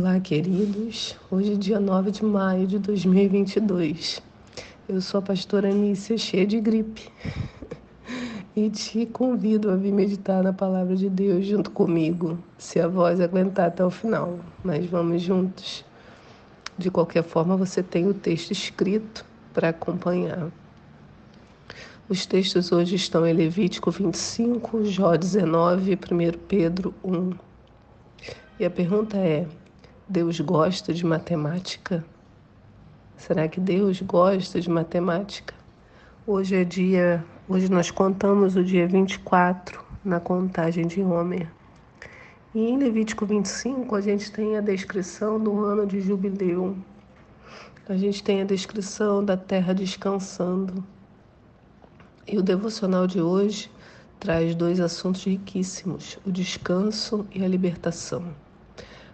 Olá, queridos. Hoje é dia 9 de maio de 2022. Eu sou a pastora Anícia, cheia de gripe. E te convido a vir meditar na palavra de Deus junto comigo, se a voz aguentar até o final. Mas vamos juntos. De qualquer forma, você tem o texto escrito para acompanhar. Os textos hoje estão em Levítico 25, Jó 19 e 1 Pedro 1. E a pergunta é: Deus gosta de matemática? Será que Deus gosta de matemática? Hoje é dia, hoje nós contamos o dia 24 na contagem de Homer. E em Levítico 25 a gente tem a descrição do ano de jubileu. A gente tem a descrição da terra descansando. E o devocional de hoje traz dois assuntos riquíssimos: o descanso e a libertação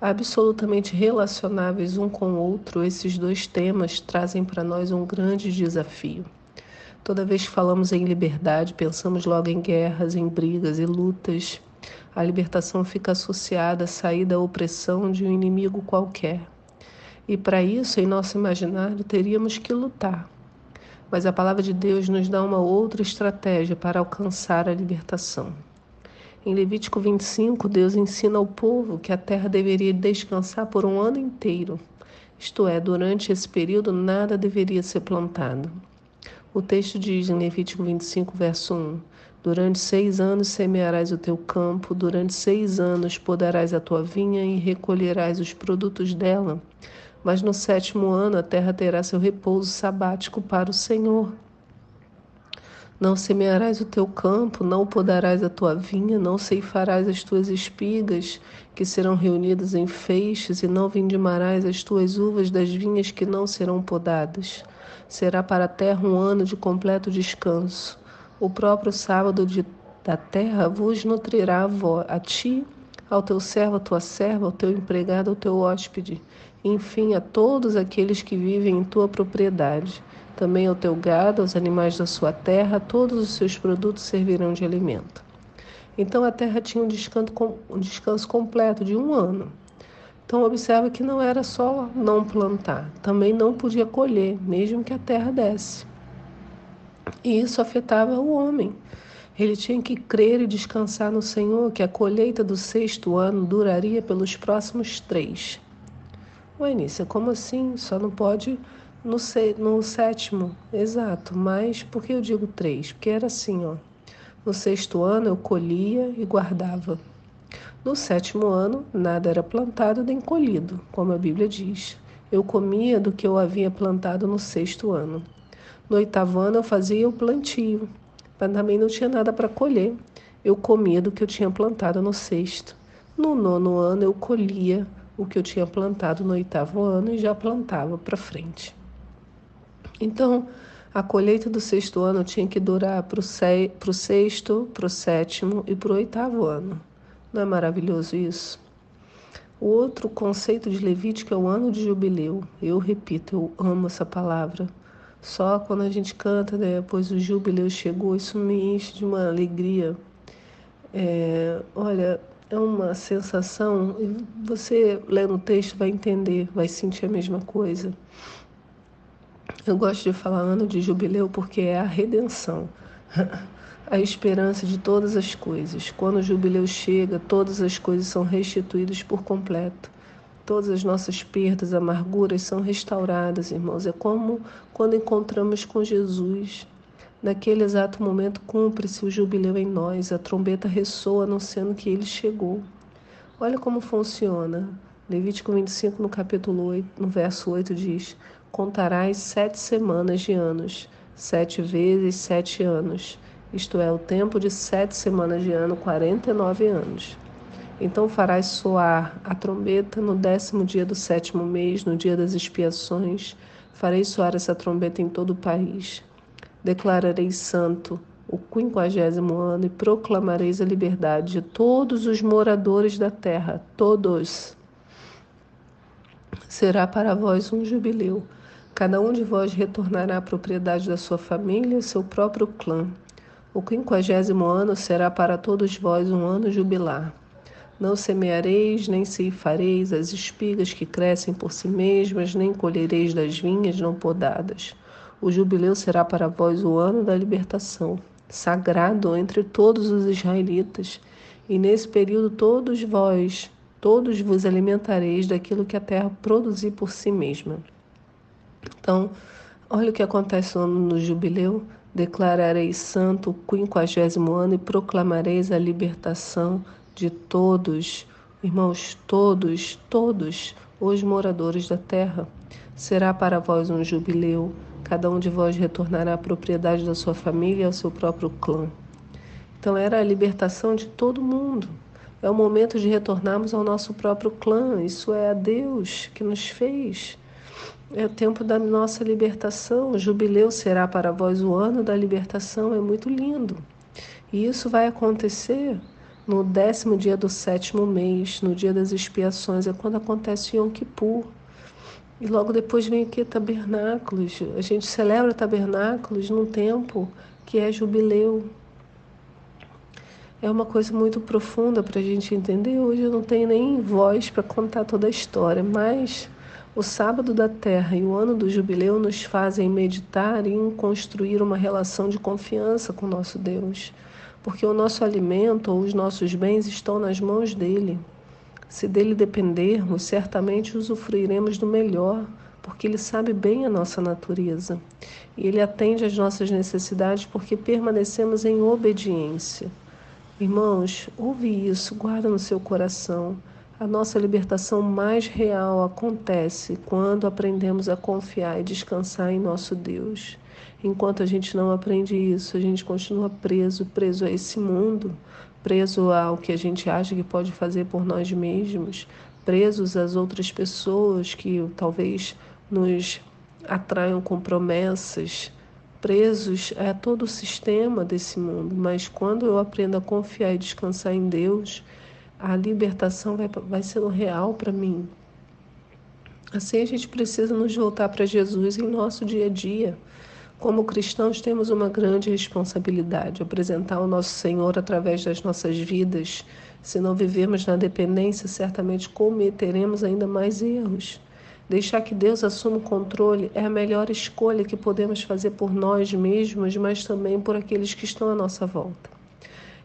absolutamente relacionáveis um com o outro, esses dois temas trazem para nós um grande desafio. Toda vez que falamos em liberdade, pensamos logo em guerras, em brigas e lutas. A libertação fica associada à sair da opressão de um inimigo qualquer. E para isso, em nosso imaginário, teríamos que lutar. Mas a palavra de Deus nos dá uma outra estratégia para alcançar a libertação. Em Levítico 25, Deus ensina ao povo que a terra deveria descansar por um ano inteiro. Isto é, durante esse período nada deveria ser plantado. O texto diz em Levítico 25, verso 1: Durante seis anos semearás o teu campo, durante seis anos podarás a tua vinha e recolherás os produtos dela. Mas no sétimo ano a terra terá seu repouso sabático para o Senhor. Não semearás o teu campo, não podarás a tua vinha, não ceifarás as tuas espigas, que serão reunidas em feixes, e não vindimarás as tuas uvas das vinhas que não serão podadas. Será para a terra um ano de completo descanso. O próprio sábado de, da terra vos nutrirá a, a ti, ao teu servo, à tua serva, ao teu empregado, ao teu hóspede, enfim, a todos aqueles que vivem em tua propriedade também ao teu gado, aos animais da sua terra, todos os seus produtos servirão de alimento. Então a terra tinha um descanso, um descanso completo de um ano. Então observa que não era só não plantar, também não podia colher, mesmo que a terra desse. E isso afetava o homem. Ele tinha que crer e descansar no Senhor que a colheita do sexto ano duraria pelos próximos três. Ué, Nícia, como assim? Só não pode no, no sétimo, exato. Mas por que eu digo três? Porque era assim, ó. No sexto ano eu colhia e guardava. No sétimo ano, nada era plantado nem colhido, como a Bíblia diz. Eu comia do que eu havia plantado no sexto ano. No oitavo ano eu fazia o plantio, mas também não tinha nada para colher. Eu comia do que eu tinha plantado no sexto. No nono ano eu colhia o que eu tinha plantado no oitavo ano e já plantava para frente. Então, a colheita do sexto ano tinha que durar para o sexto, para o sétimo e para o oitavo ano. Não é maravilhoso isso? O outro conceito de Levítico é o ano de jubileu. Eu repito, eu amo essa palavra. Só quando a gente canta, né, depois o jubileu chegou, isso me enche de uma alegria. É, olha, é uma sensação, você lendo o texto vai entender, vai sentir a mesma coisa. Eu gosto de falar ano de jubileu porque é a redenção, a esperança de todas as coisas. Quando o jubileu chega, todas as coisas são restituídas por completo. Todas as nossas perdas, amarguras são restauradas, irmãos. É como quando encontramos com Jesus. Naquele exato momento, cumpre-se o jubileu em nós, a trombeta ressoa anunciando que ele chegou. Olha como funciona. Levítico 25, no capítulo 8, no verso 8, diz: contarás sete semanas de anos, sete vezes sete anos, isto é, o tempo de sete semanas de ano, quarenta e nove anos. Então farás soar a trombeta no décimo dia do sétimo mês, no dia das expiações. Farei soar essa trombeta em todo o país. Declararei santo o quinquagésimo ano e proclamareis a liberdade de todos os moradores da terra, todos. Será para vós um jubileu Cada um de vós retornará à propriedade da sua família e seu próprio clã. O quinquagésimo ano será para todos vós um ano jubilar. Não semeareis, nem ceifareis as espigas que crescem por si mesmas, nem colhereis das vinhas não podadas. O jubileu será para vós o ano da libertação, sagrado entre todos os israelitas. E nesse período todos vós, todos vos alimentareis daquilo que a terra produzir por si mesma. Então, olha o que acontece no ano no jubileu. Declarareis santo o quinquagésimo ano e proclamareis a libertação de todos, irmãos, todos, todos os moradores da terra. Será para vós um jubileu, cada um de vós retornará à propriedade da sua família e ao seu próprio clã. Então era a libertação de todo mundo. É o momento de retornarmos ao nosso próprio clã. Isso é a Deus que nos fez. É o tempo da nossa libertação. O jubileu será para vós o ano da libertação. É muito lindo. E isso vai acontecer no décimo dia do sétimo mês, no dia das expiações, é quando acontece Yom Kippur. E logo depois vem aqui tabernáculos. A gente celebra tabernáculos num tempo que é jubileu. É uma coisa muito profunda para a gente entender. Hoje eu não tenho nem voz para contar toda a história, mas o sábado da terra e o ano do jubileu nos fazem meditar e construir uma relação de confiança com nosso Deus porque o nosso alimento ou os nossos bens estão nas mãos dele. Se dele dependermos, certamente usufruiremos do melhor, porque ele sabe bem a nossa natureza. E ele atende às nossas necessidades porque permanecemos em obediência. Irmãos, ouve isso, guarda no seu coração. A nossa libertação mais real acontece quando aprendemos a confiar e descansar em nosso Deus. Enquanto a gente não aprende isso, a gente continua preso, preso a esse mundo, preso ao que a gente acha que pode fazer por nós mesmos, presos às outras pessoas que talvez nos atraiam com promessas, presos a todo o sistema desse mundo. Mas quando eu aprendo a confiar e descansar em Deus, a libertação vai, vai sendo real para mim. Assim a gente precisa nos voltar para Jesus em nosso dia a dia. Como cristãos, temos uma grande responsabilidade: apresentar o nosso Senhor através das nossas vidas. Se não vivemos na dependência, certamente cometeremos ainda mais erros. Deixar que Deus assuma o controle é a melhor escolha que podemos fazer por nós mesmos, mas também por aqueles que estão à nossa volta.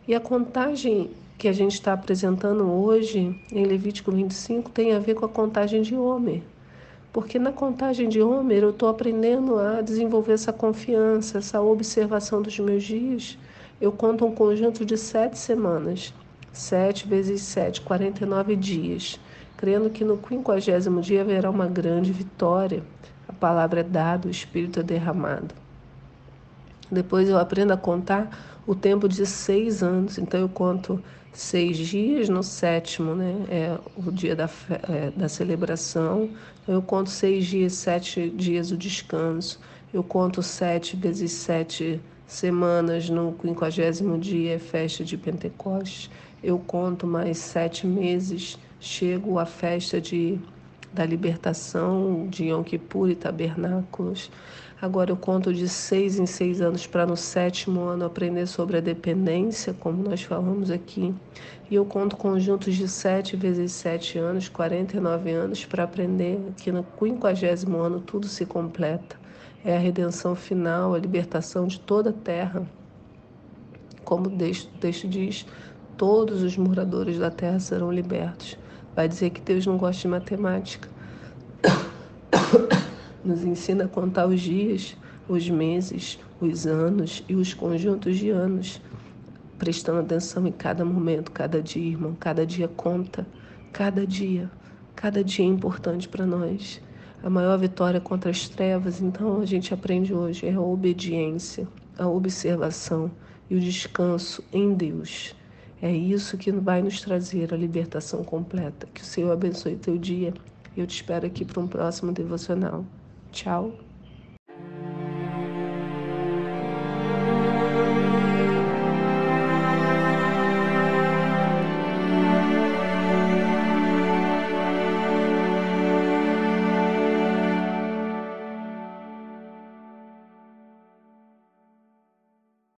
E a contagem que a gente está apresentando hoje, em Levítico 25, tem a ver com a contagem de Homer. Porque na contagem de Homer eu estou aprendendo a desenvolver essa confiança, essa observação dos meus dias. Eu conto um conjunto de sete semanas. Sete vezes sete, 49 dias. Crendo que no quinquagésimo dia haverá uma grande vitória. A palavra é dada, o Espírito é derramado. Depois eu aprendo a contar o tempo de seis anos. Então eu conto seis dias, no sétimo, né, é o dia da, é, da celebração. Eu conto seis dias, sete dias o descanso. Eu conto sete vezes sete semanas, no quinquagésimo dia é festa de Pentecostes. Eu conto mais sete meses, chego à festa de, da libertação de Yom Kippur e Tabernáculos. Agora eu conto de seis em seis anos para no sétimo ano aprender sobre a dependência, como nós falamos aqui. E eu conto conjuntos de sete vezes sete anos, 49 anos, para aprender que no quinquagésimo ano tudo se completa. É a redenção final, a libertação de toda a terra. Como o texto diz, todos os moradores da terra serão libertos. Vai dizer que Deus não gosta de matemática nos ensina a contar os dias, os meses, os anos e os conjuntos de anos, prestando atenção em cada momento, cada dia, irmão, cada dia conta, cada dia, cada dia é importante para nós. A maior vitória contra as trevas, então a gente aprende hoje é a obediência, a observação e o descanso em Deus. É isso que vai nos trazer a libertação completa. Que o Senhor abençoe teu dia. Eu te espero aqui para um próximo devocional. Tchau.